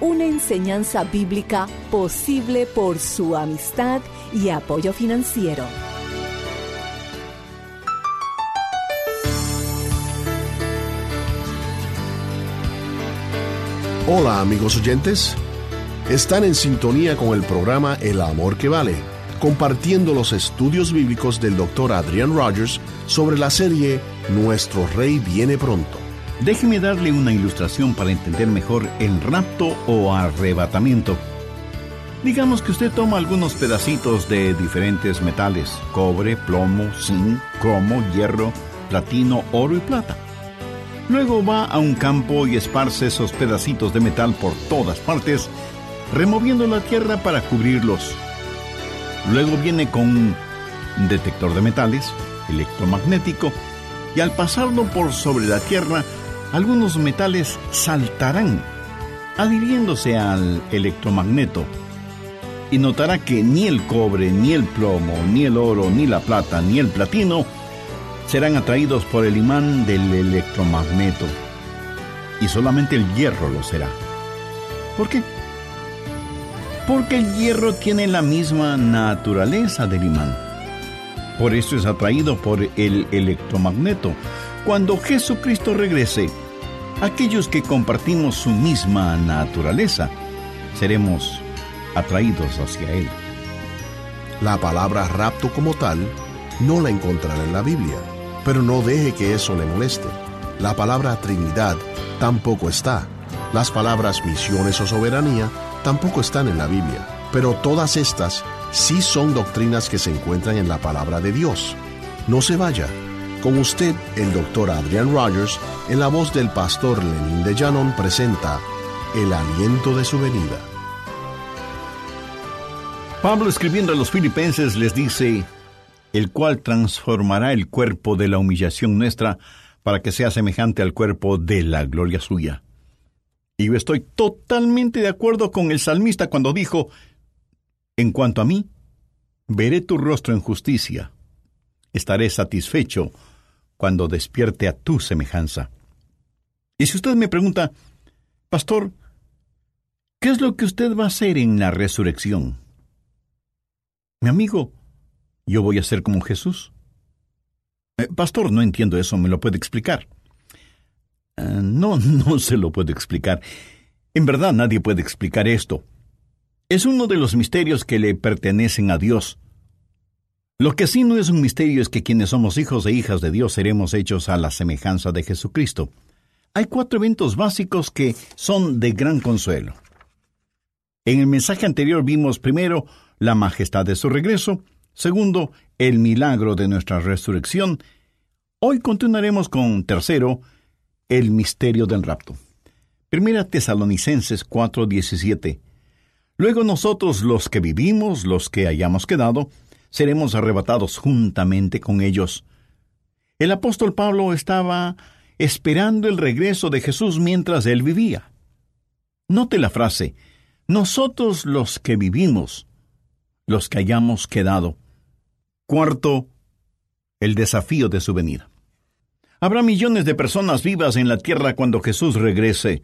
una enseñanza bíblica posible por su amistad y apoyo financiero. Hola amigos oyentes, están en sintonía con el programa El Amor que Vale, compartiendo los estudios bíblicos del Dr. Adrian Rogers sobre la serie Nuestro Rey viene pronto. Déjeme darle una ilustración para entender mejor el rapto o arrebatamiento. Digamos que usted toma algunos pedacitos de diferentes metales, cobre, plomo, zinc, cromo, hierro, platino, oro y plata. Luego va a un campo y esparce esos pedacitos de metal por todas partes, removiendo la tierra para cubrirlos. Luego viene con un detector de metales, electromagnético, y al pasarlo por sobre la tierra, algunos metales saltarán, adhiriéndose al electromagneto. Y notará que ni el cobre, ni el plomo, ni el oro, ni la plata, ni el platino serán atraídos por el imán del electromagneto. Y solamente el hierro lo será. ¿Por qué? Porque el hierro tiene la misma naturaleza del imán. Por eso es atraído por el electromagneto. Cuando Jesucristo regrese, aquellos que compartimos su misma naturaleza, seremos atraídos hacia Él. La palabra rapto como tal no la encontrará en la Biblia, pero no deje que eso le moleste. La palabra Trinidad tampoco está. Las palabras misiones o soberanía tampoco están en la Biblia, pero todas estas sí son doctrinas que se encuentran en la palabra de Dios. No se vaya. Con usted, el doctor Adrian Rogers, en la voz del pastor Lenín de Llanon, presenta El aliento de su venida. Pablo escribiendo a los filipenses les dice, el cual transformará el cuerpo de la humillación nuestra para que sea semejante al cuerpo de la gloria suya. Y yo estoy totalmente de acuerdo con el salmista cuando dijo, en cuanto a mí, veré tu rostro en justicia, estaré satisfecho cuando despierte a tu semejanza. Y si usted me pregunta, Pastor, ¿qué es lo que usted va a hacer en la resurrección? Mi amigo, yo voy a ser como Jesús. Eh, pastor, no entiendo eso, ¿me lo puede explicar? Eh, no, no se lo puedo explicar. En verdad nadie puede explicar esto. Es uno de los misterios que le pertenecen a Dios. Lo que sí no es un misterio es que quienes somos hijos e hijas de Dios seremos hechos a la semejanza de Jesucristo. Hay cuatro eventos básicos que son de gran consuelo. En el mensaje anterior vimos primero la majestad de su regreso. Segundo, el milagro de nuestra resurrección. Hoy continuaremos con tercero, el misterio del rapto. Primera Tesalonicenses 4:17. Luego nosotros los que vivimos, los que hayamos quedado, seremos arrebatados juntamente con ellos. El apóstol Pablo estaba esperando el regreso de Jesús mientras él vivía. Note la frase, nosotros los que vivimos, los que hayamos quedado. Cuarto, el desafío de su venida. Habrá millones de personas vivas en la tierra cuando Jesús regrese.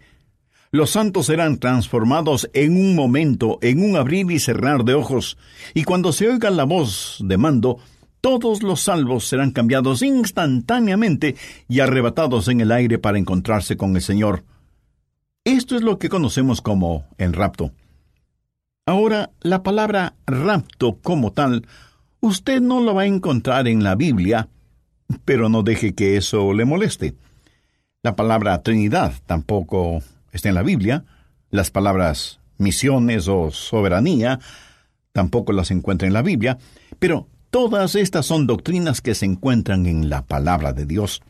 Los santos serán transformados en un momento, en un abrir y cerrar de ojos, y cuando se oiga la voz de mando, todos los salvos serán cambiados instantáneamente y arrebatados en el aire para encontrarse con el Señor. Esto es lo que conocemos como el rapto. Ahora, la palabra rapto como tal, usted no lo va a encontrar en la Biblia, pero no deje que eso le moleste. La palabra Trinidad tampoco está en la Biblia. Las palabras misiones o soberanía tampoco las encuentra en la Biblia, pero todas estas son doctrinas que se encuentran en la palabra de Dios.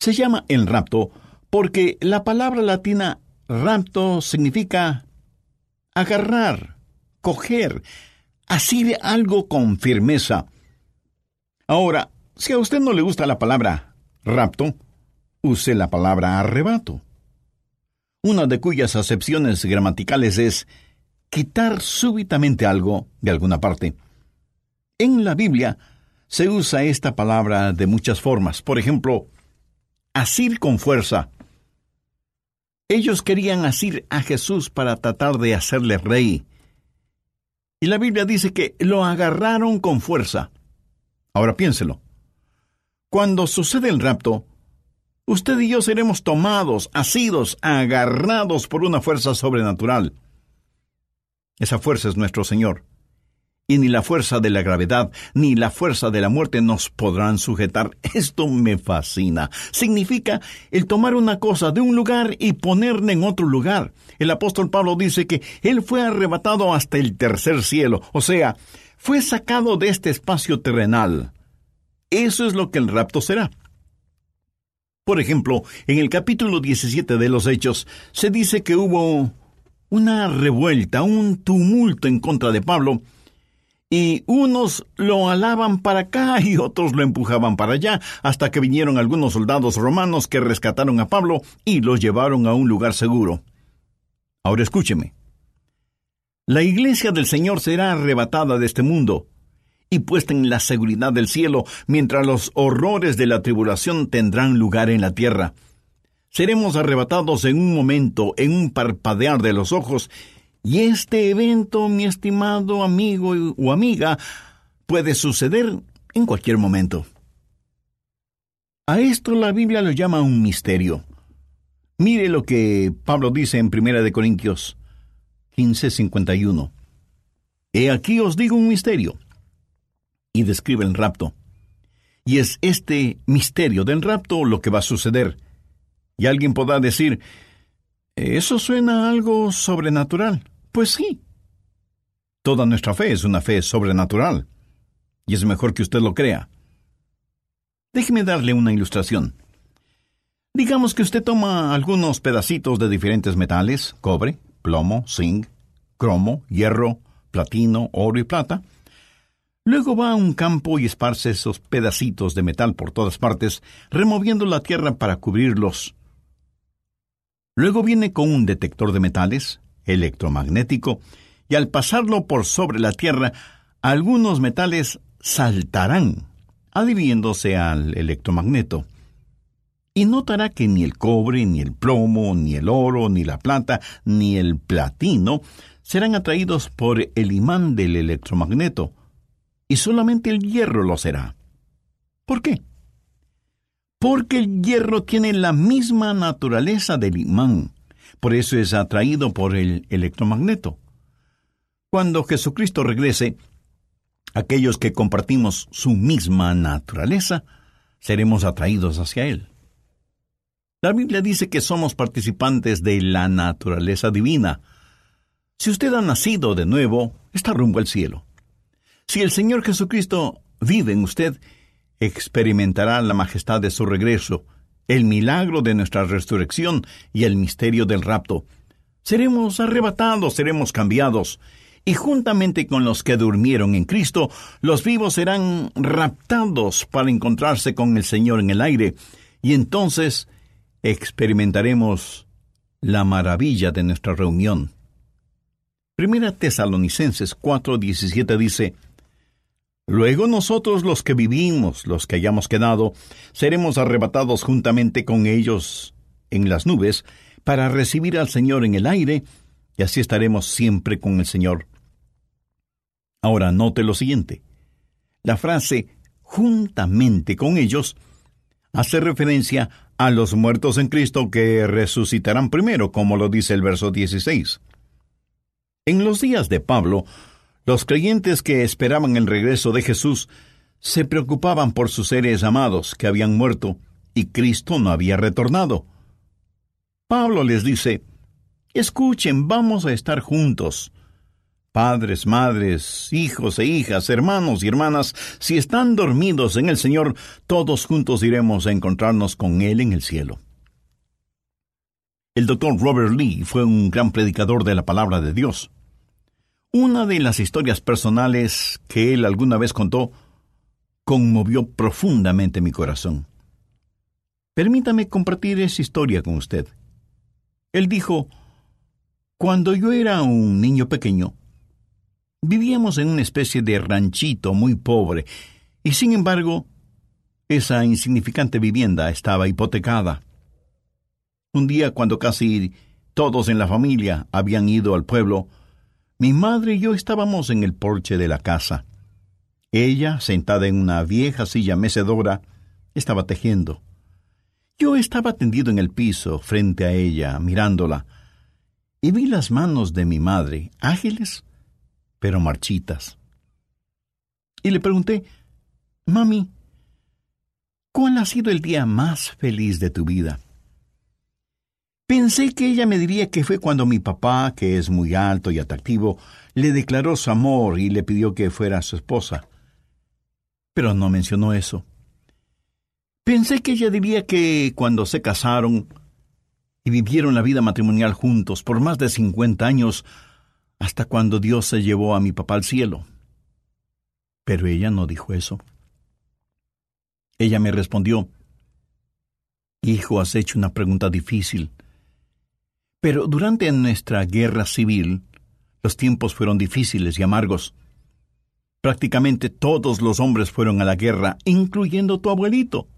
Se llama el rapto porque la palabra latina rapto significa agarrar, coger, asir algo con firmeza. Ahora, si a usted no le gusta la palabra rapto, use la palabra arrebato una de cuyas acepciones gramaticales es quitar súbitamente algo de alguna parte. En la Biblia se usa esta palabra de muchas formas. Por ejemplo, asir con fuerza. Ellos querían asir a Jesús para tratar de hacerle rey. Y la Biblia dice que lo agarraron con fuerza. Ahora piénselo. Cuando sucede el rapto, usted y yo seremos tomados, asidos, agarrados por una fuerza sobrenatural. Esa fuerza es nuestro Señor. Y ni la fuerza de la gravedad, ni la fuerza de la muerte nos podrán sujetar. Esto me fascina. Significa el tomar una cosa de un lugar y ponerla en otro lugar. El apóstol Pablo dice que él fue arrebatado hasta el tercer cielo, o sea, fue sacado de este espacio terrenal. Eso es lo que el rapto será. Por ejemplo, en el capítulo 17 de los Hechos se dice que hubo una revuelta, un tumulto en contra de Pablo, y unos lo alaban para acá y otros lo empujaban para allá, hasta que vinieron algunos soldados romanos que rescataron a Pablo y lo llevaron a un lugar seguro. Ahora escúcheme. La iglesia del Señor será arrebatada de este mundo, y puesta en la seguridad del cielo, mientras los horrores de la tribulación tendrán lugar en la tierra. Seremos arrebatados en un momento, en un parpadear de los ojos, y este evento, mi estimado amigo o amiga, puede suceder en cualquier momento. A esto la Biblia lo llama un misterio. Mire lo que Pablo dice en 1 de Corintios 15:51. He aquí os digo un misterio y describe el rapto. Y es este misterio del rapto lo que va a suceder. Y alguien podrá decir, ¿eso suena algo sobrenatural? Pues sí. Toda nuestra fe es una fe sobrenatural. Y es mejor que usted lo crea. Déjeme darle una ilustración. Digamos que usted toma algunos pedacitos de diferentes metales, cobre, plomo, zinc, cromo, hierro, platino, oro y plata, Luego va a un campo y esparce esos pedacitos de metal por todas partes, removiendo la tierra para cubrirlos. Luego viene con un detector de metales, electromagnético, y al pasarlo por sobre la tierra, algunos metales saltarán, adhiriéndose al electromagneto. Y notará que ni el cobre, ni el plomo, ni el oro, ni la plata, ni el platino serán atraídos por el imán del electromagneto, y solamente el hierro lo será. ¿Por qué? Porque el hierro tiene la misma naturaleza del imán, por eso es atraído por el electromagneto. Cuando Jesucristo regrese, aquellos que compartimos su misma naturaleza, seremos atraídos hacia Él. La Biblia dice que somos participantes de la naturaleza divina. Si usted ha nacido de nuevo, está rumbo al cielo. Si el Señor Jesucristo vive en usted, experimentará la majestad de su regreso, el milagro de nuestra resurrección y el misterio del rapto. Seremos arrebatados, seremos cambiados, y juntamente con los que durmieron en Cristo, los vivos serán raptados para encontrarse con el Señor en el aire, y entonces experimentaremos la maravilla de nuestra reunión. Primera Tesalonicenses 4:17 dice, Luego nosotros los que vivimos, los que hayamos quedado, seremos arrebatados juntamente con ellos en las nubes para recibir al Señor en el aire, y así estaremos siempre con el Señor. Ahora note lo siguiente. La frase juntamente con ellos hace referencia a los muertos en Cristo que resucitarán primero, como lo dice el verso 16. En los días de Pablo, los creyentes que esperaban el regreso de Jesús se preocupaban por sus seres amados que habían muerto y Cristo no había retornado. Pablo les dice, Escuchen, vamos a estar juntos. Padres, madres, hijos e hijas, hermanos y hermanas, si están dormidos en el Señor, todos juntos iremos a encontrarnos con Él en el cielo. El doctor Robert Lee fue un gran predicador de la palabra de Dios. Una de las historias personales que él alguna vez contó conmovió profundamente mi corazón. Permítame compartir esa historia con usted. Él dijo, Cuando yo era un niño pequeño, vivíamos en una especie de ranchito muy pobre, y sin embargo, esa insignificante vivienda estaba hipotecada. Un día, cuando casi todos en la familia habían ido al pueblo, mi madre y yo estábamos en el porche de la casa. Ella, sentada en una vieja silla mecedora, estaba tejiendo. Yo estaba tendido en el piso, frente a ella, mirándola, y vi las manos de mi madre, ágiles, pero marchitas. Y le pregunté, Mami, ¿cuál ha sido el día más feliz de tu vida? Pensé que ella me diría que fue cuando mi papá, que es muy alto y atractivo, le declaró su amor y le pidió que fuera su esposa. Pero no mencionó eso. Pensé que ella diría que cuando se casaron y vivieron la vida matrimonial juntos por más de cincuenta años, hasta cuando Dios se llevó a mi papá al cielo. Pero ella no dijo eso. Ella me respondió, Hijo, has hecho una pregunta difícil. Pero durante nuestra guerra civil, los tiempos fueron difíciles y amargos. Prácticamente todos los hombres fueron a la guerra, incluyendo tu abuelito.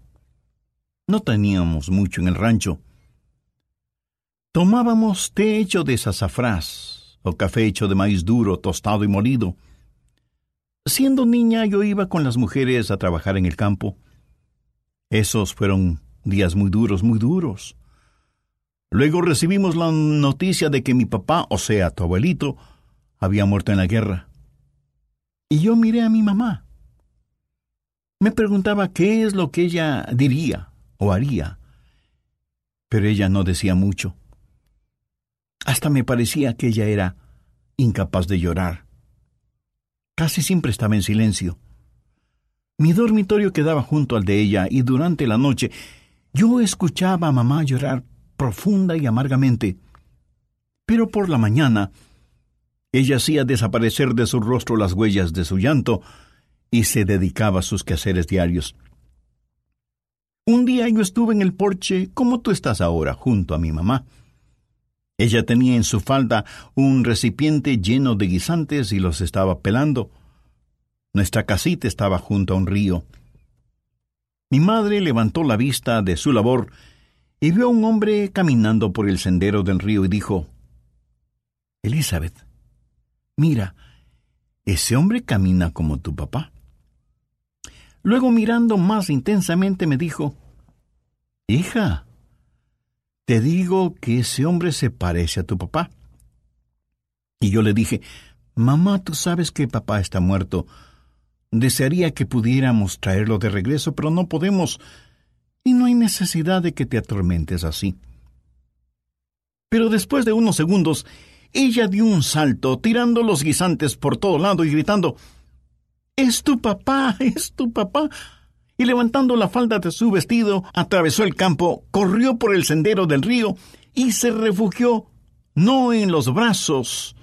No teníamos mucho en el rancho. Tomábamos té hecho de sazafrás o café hecho de maíz duro, tostado y molido. Siendo niña yo iba con las mujeres a trabajar en el campo. Esos fueron días muy duros, muy duros. Luego recibimos la noticia de que mi papá, o sea, tu abuelito, había muerto en la guerra. Y yo miré a mi mamá. Me preguntaba qué es lo que ella diría o haría. Pero ella no decía mucho. Hasta me parecía que ella era incapaz de llorar. Casi siempre estaba en silencio. Mi dormitorio quedaba junto al de ella y durante la noche yo escuchaba a mamá llorar profunda y amargamente. Pero por la mañana, ella hacía desaparecer de su rostro las huellas de su llanto y se dedicaba a sus quehaceres diarios. Un día yo estuve en el porche, como tú estás ahora, junto a mi mamá. Ella tenía en su falda un recipiente lleno de guisantes y los estaba pelando. Nuestra casita estaba junto a un río. Mi madre levantó la vista de su labor y vio a un hombre caminando por el sendero del río y dijo, Elizabeth, mira, ese hombre camina como tu papá. Luego mirando más intensamente me dijo, Hija, te digo que ese hombre se parece a tu papá. Y yo le dije, Mamá, tú sabes que papá está muerto. Desearía que pudiéramos traerlo de regreso, pero no podemos no hay necesidad de que te atormentes así. Pero después de unos segundos, ella dio un salto, tirando los guisantes por todo lado y gritando Es tu papá, es tu papá. Y levantando la falda de su vestido, atravesó el campo, corrió por el sendero del río y se refugió no en los brazos,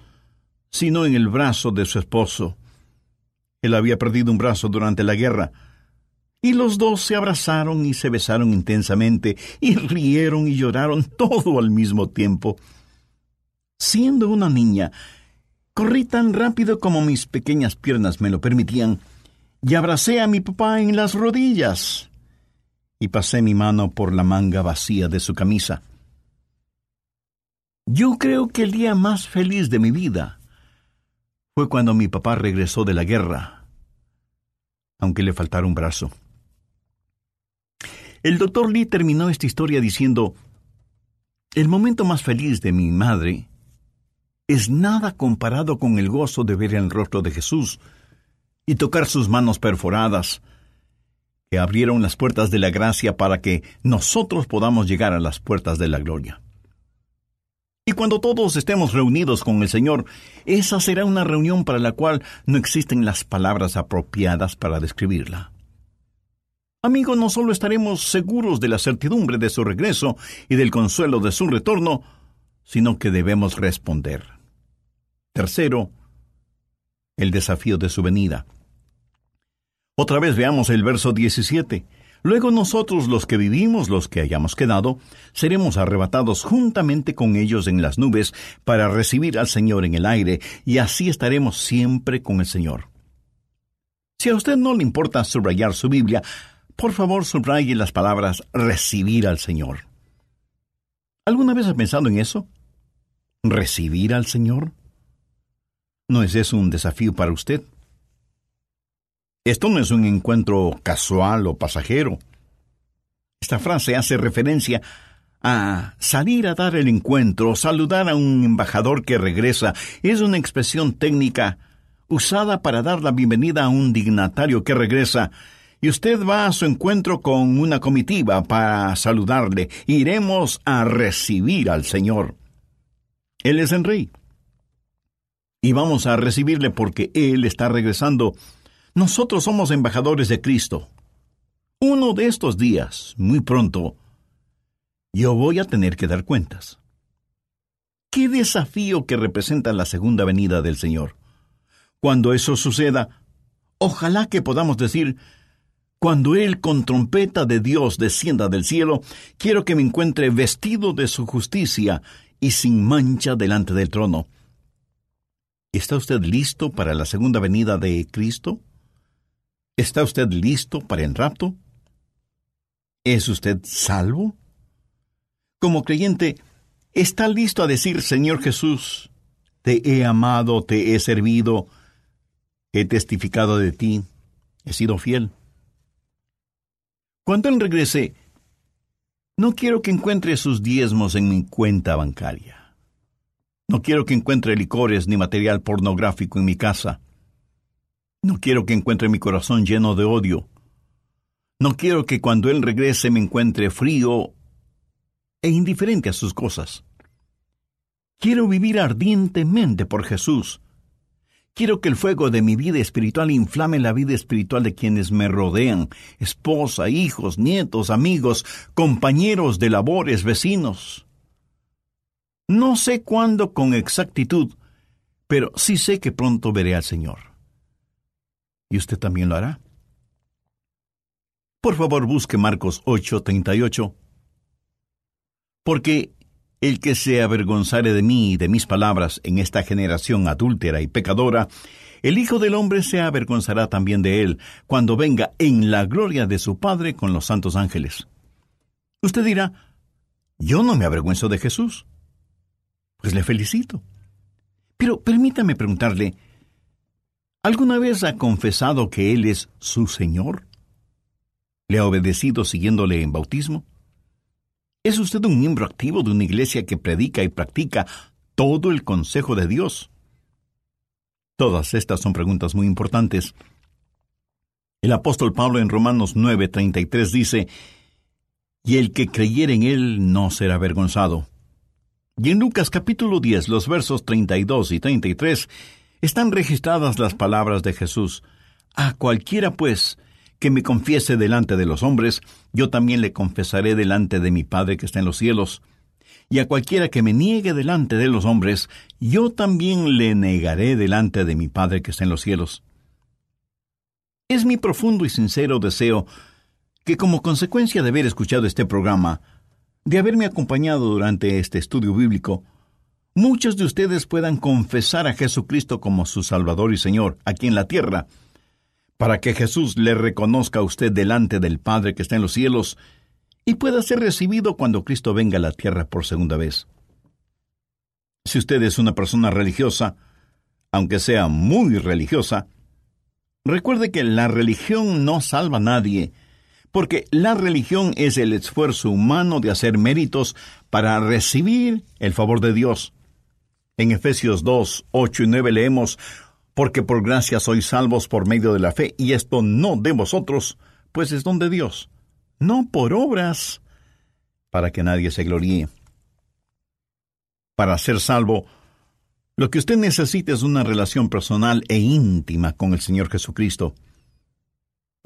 sino en el brazo de su esposo. Él había perdido un brazo durante la guerra, y los dos se abrazaron y se besaron intensamente, y rieron y lloraron todo al mismo tiempo. Siendo una niña, corrí tan rápido como mis pequeñas piernas me lo permitían, y abracé a mi papá en las rodillas, y pasé mi mano por la manga vacía de su camisa. Yo creo que el día más feliz de mi vida fue cuando mi papá regresó de la guerra, aunque le faltara un brazo. El doctor Lee terminó esta historia diciendo, el momento más feliz de mi madre es nada comparado con el gozo de ver el rostro de Jesús y tocar sus manos perforadas, que abrieron las puertas de la gracia para que nosotros podamos llegar a las puertas de la gloria. Y cuando todos estemos reunidos con el Señor, esa será una reunión para la cual no existen las palabras apropiadas para describirla. Amigo, no solo estaremos seguros de la certidumbre de su regreso y del consuelo de su retorno, sino que debemos responder. Tercero, el desafío de su venida. Otra vez veamos el verso 17. Luego nosotros los que vivimos, los que hayamos quedado, seremos arrebatados juntamente con ellos en las nubes para recibir al Señor en el aire, y así estaremos siempre con el Señor. Si a usted no le importa subrayar su Biblia, por favor subraye las palabras recibir al Señor. ¿Alguna vez ha pensado en eso? ¿Recibir al Señor? ¿No es eso un desafío para usted? Esto no es un encuentro casual o pasajero. Esta frase hace referencia a salir a dar el encuentro, saludar a un embajador que regresa. Es una expresión técnica usada para dar la bienvenida a un dignatario que regresa. Y usted va a su encuentro con una comitiva para saludarle. Iremos a recibir al Señor. Él es el rey. Y vamos a recibirle porque Él está regresando nosotros somos embajadores de Cristo. Uno de estos días, muy pronto, yo voy a tener que dar cuentas. Qué desafío que representa la segunda venida del Señor. Cuando eso suceda, ojalá que podamos decir, cuando Él con trompeta de Dios descienda del cielo, quiero que me encuentre vestido de su justicia y sin mancha delante del trono. ¿Está usted listo para la segunda venida de Cristo? ¿Está usted listo para el rapto? ¿Es usted salvo? Como creyente, ¿está listo a decir, Señor Jesús, te he amado, te he servido, he testificado de ti, he sido fiel? Cuando Él regrese, no quiero que encuentre sus diezmos en mi cuenta bancaria. No quiero que encuentre licores ni material pornográfico en mi casa. No quiero que encuentre mi corazón lleno de odio. No quiero que cuando Él regrese me encuentre frío e indiferente a sus cosas. Quiero vivir ardientemente por Jesús. Quiero que el fuego de mi vida espiritual inflame la vida espiritual de quienes me rodean, esposa, hijos, nietos, amigos, compañeros de labores, vecinos. No sé cuándo con exactitud, pero sí sé que pronto veré al Señor y usted también lo hará. Por favor, busque Marcos 8:38. Porque el que se avergonzare de mí y de mis palabras en esta generación adúltera y pecadora, el Hijo del Hombre se avergonzará también de él cuando venga en la gloria de su Padre con los santos ángeles. Usted dirá, yo no me avergüenzo de Jesús. Pues le felicito. Pero permítame preguntarle, ¿Alguna vez ha confesado que Él es su Señor? ¿Le ha obedecido siguiéndole en bautismo? ¿Es usted un miembro activo de una iglesia que predica y practica todo el consejo de Dios? Todas estas son preguntas muy importantes. El apóstol Pablo en Romanos 9:33 dice, Y el que creyere en Él no será avergonzado. Y en Lucas capítulo 10, los versos 32 y 33, están registradas las palabras de Jesús. A cualquiera, pues, que me confiese delante de los hombres, yo también le confesaré delante de mi Padre que está en los cielos. Y a cualquiera que me niegue delante de los hombres, yo también le negaré delante de mi Padre que está en los cielos. Es mi profundo y sincero deseo que como consecuencia de haber escuchado este programa, de haberme acompañado durante este estudio bíblico, muchos de ustedes puedan confesar a Jesucristo como su Salvador y Señor aquí en la tierra, para que Jesús le reconozca a usted delante del Padre que está en los cielos y pueda ser recibido cuando Cristo venga a la tierra por segunda vez. Si usted es una persona religiosa, aunque sea muy religiosa, recuerde que la religión no salva a nadie, porque la religión es el esfuerzo humano de hacer méritos para recibir el favor de Dios. En Efesios 2, 8 y 9 leemos, porque por gracia sois salvos por medio de la fe, y esto no de vosotros, pues es don de Dios, no por obras, para que nadie se gloríe. Para ser salvo, lo que usted necesita es una relación personal e íntima con el Señor Jesucristo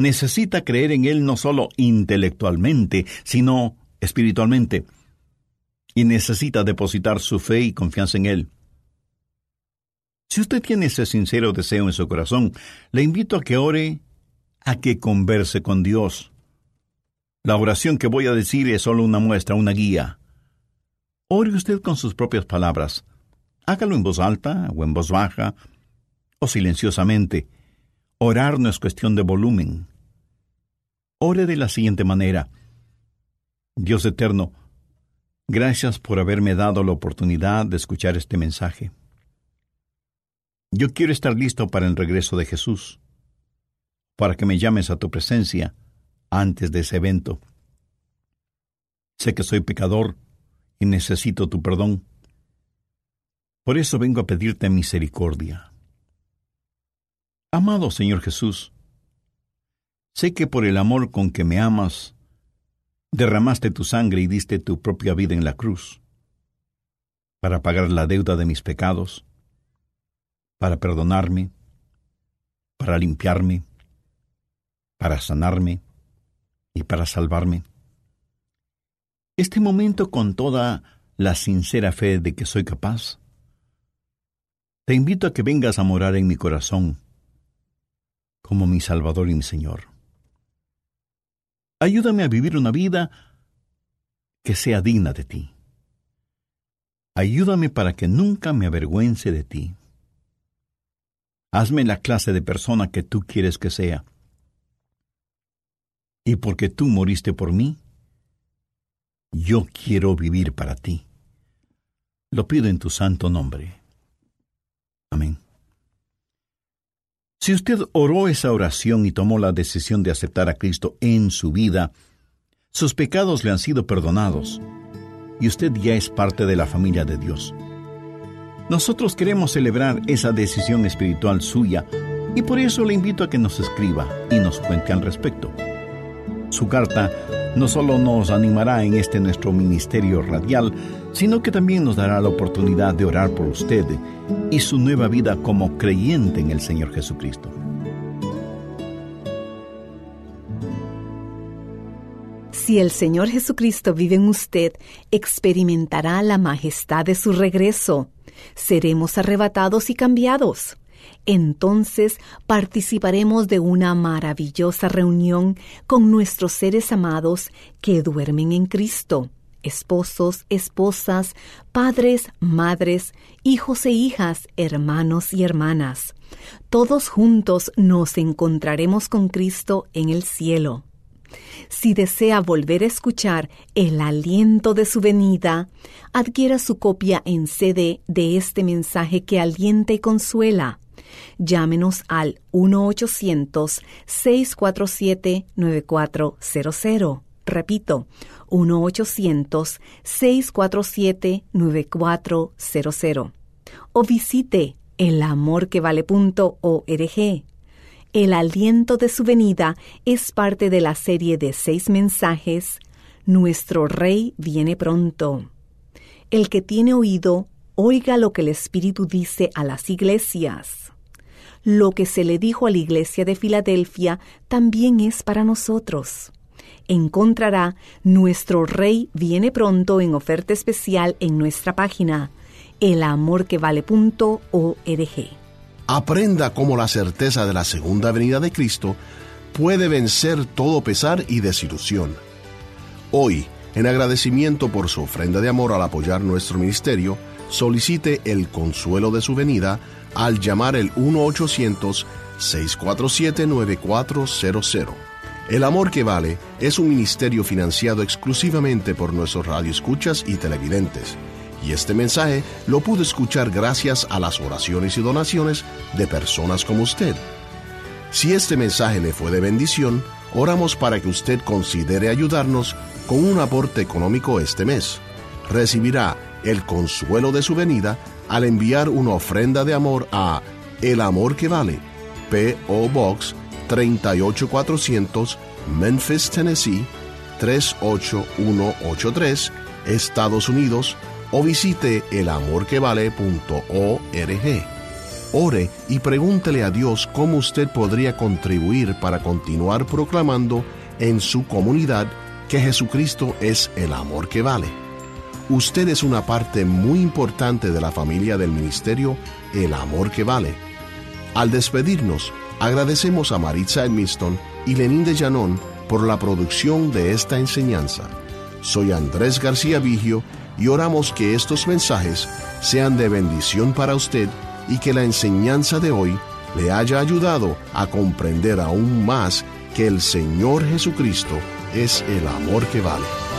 necesita creer en Él no solo intelectualmente, sino espiritualmente, y necesita depositar su fe y confianza en Él. Si usted tiene ese sincero deseo en su corazón, le invito a que ore, a que converse con Dios. La oración que voy a decir es solo una muestra, una guía. Ore usted con sus propias palabras. Hágalo en voz alta o en voz baja o silenciosamente. Orar no es cuestión de volumen. Ore de la siguiente manera. Dios eterno, gracias por haberme dado la oportunidad de escuchar este mensaje. Yo quiero estar listo para el regreso de Jesús, para que me llames a tu presencia antes de ese evento. Sé que soy pecador y necesito tu perdón. Por eso vengo a pedirte misericordia. Amado Señor Jesús, Sé que por el amor con que me amas, derramaste tu sangre y diste tu propia vida en la cruz, para pagar la deuda de mis pecados, para perdonarme, para limpiarme, para sanarme y para salvarme. Este momento con toda la sincera fe de que soy capaz, te invito a que vengas a morar en mi corazón como mi Salvador y mi Señor. Ayúdame a vivir una vida que sea digna de ti. Ayúdame para que nunca me avergüence de ti. Hazme la clase de persona que tú quieres que sea. Y porque tú moriste por mí, yo quiero vivir para ti. Lo pido en tu santo nombre. Amén. Si usted oró esa oración y tomó la decisión de aceptar a Cristo en su vida, sus pecados le han sido perdonados y usted ya es parte de la familia de Dios. Nosotros queremos celebrar esa decisión espiritual suya y por eso le invito a que nos escriba y nos cuente al respecto. Su carta no solo nos animará en este nuestro ministerio radial, sino que también nos dará la oportunidad de orar por usted y su nueva vida como creyente en el Señor Jesucristo. Si el Señor Jesucristo vive en usted, experimentará la majestad de su regreso. Seremos arrebatados y cambiados entonces participaremos de una maravillosa reunión con nuestros seres amados que duermen en Cristo, esposos, esposas, padres, madres, hijos e hijas, hermanos y hermanas. Todos juntos nos encontraremos con Cristo en el cielo. Si desea volver a escuchar el aliento de su venida, adquiera su copia en CD de este mensaje que alienta y consuela. Llámenos al 1-800-647-9400. Repito, 1-800-647-9400. O visite elamorquevale.org. El aliento de su venida es parte de la serie de seis mensajes Nuestro Rey viene pronto. El que tiene oído, oiga lo que el Espíritu dice a las iglesias. Lo que se le dijo a la iglesia de Filadelfia también es para nosotros. Encontrará Nuestro Rey viene pronto en oferta especial en nuestra página elamorquevale.org. Aprenda cómo la certeza de la segunda venida de Cristo puede vencer todo pesar y desilusión. Hoy, en agradecimiento por su ofrenda de amor al apoyar nuestro ministerio, solicite el consuelo de su venida al llamar el 1-800-647-9400. El Amor que Vale es un ministerio financiado exclusivamente por nuestros radioescuchas y televidentes. Y este mensaje lo pudo escuchar gracias a las oraciones y donaciones de personas como usted. Si este mensaje le fue de bendición, oramos para que usted considere ayudarnos con un aporte económico este mes. Recibirá el consuelo de su venida al enviar una ofrenda de amor a El Amor que Vale, P.O. Box 38400, Memphis, Tennessee 38183, Estados Unidos, o visite elamorquevale.org. Ore y pregúntele a Dios cómo usted podría contribuir para continuar proclamando en su comunidad que Jesucristo es el amor que vale. Usted es una parte muy importante de la familia del ministerio El Amor que Vale. Al despedirnos, agradecemos a Maritza Edmiston y Lenín de Llanón por la producción de esta enseñanza. Soy Andrés García Vigio y oramos que estos mensajes sean de bendición para usted y que la enseñanza de hoy le haya ayudado a comprender aún más que el Señor Jesucristo es el amor que vale.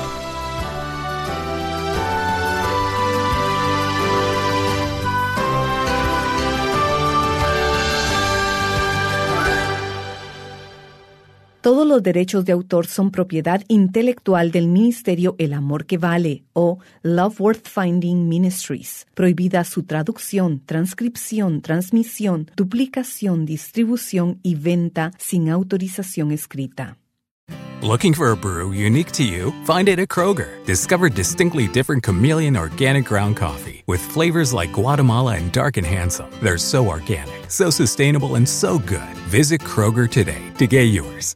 Todos los derechos de autor son propiedad intelectual del Ministerio El Amor que Vale o Love Worth Finding Ministries. Prohibida su traducción, transcripción, transmisión, duplicación, distribución y venta sin autorización escrita. Looking for a brew unique to you? Find it at Kroger. Discover distinctly different chameleon organic ground coffee with flavors like Guatemala and Dark and Handsome. They're so organic, so sustainable, and so good. Visit Kroger today to get yours.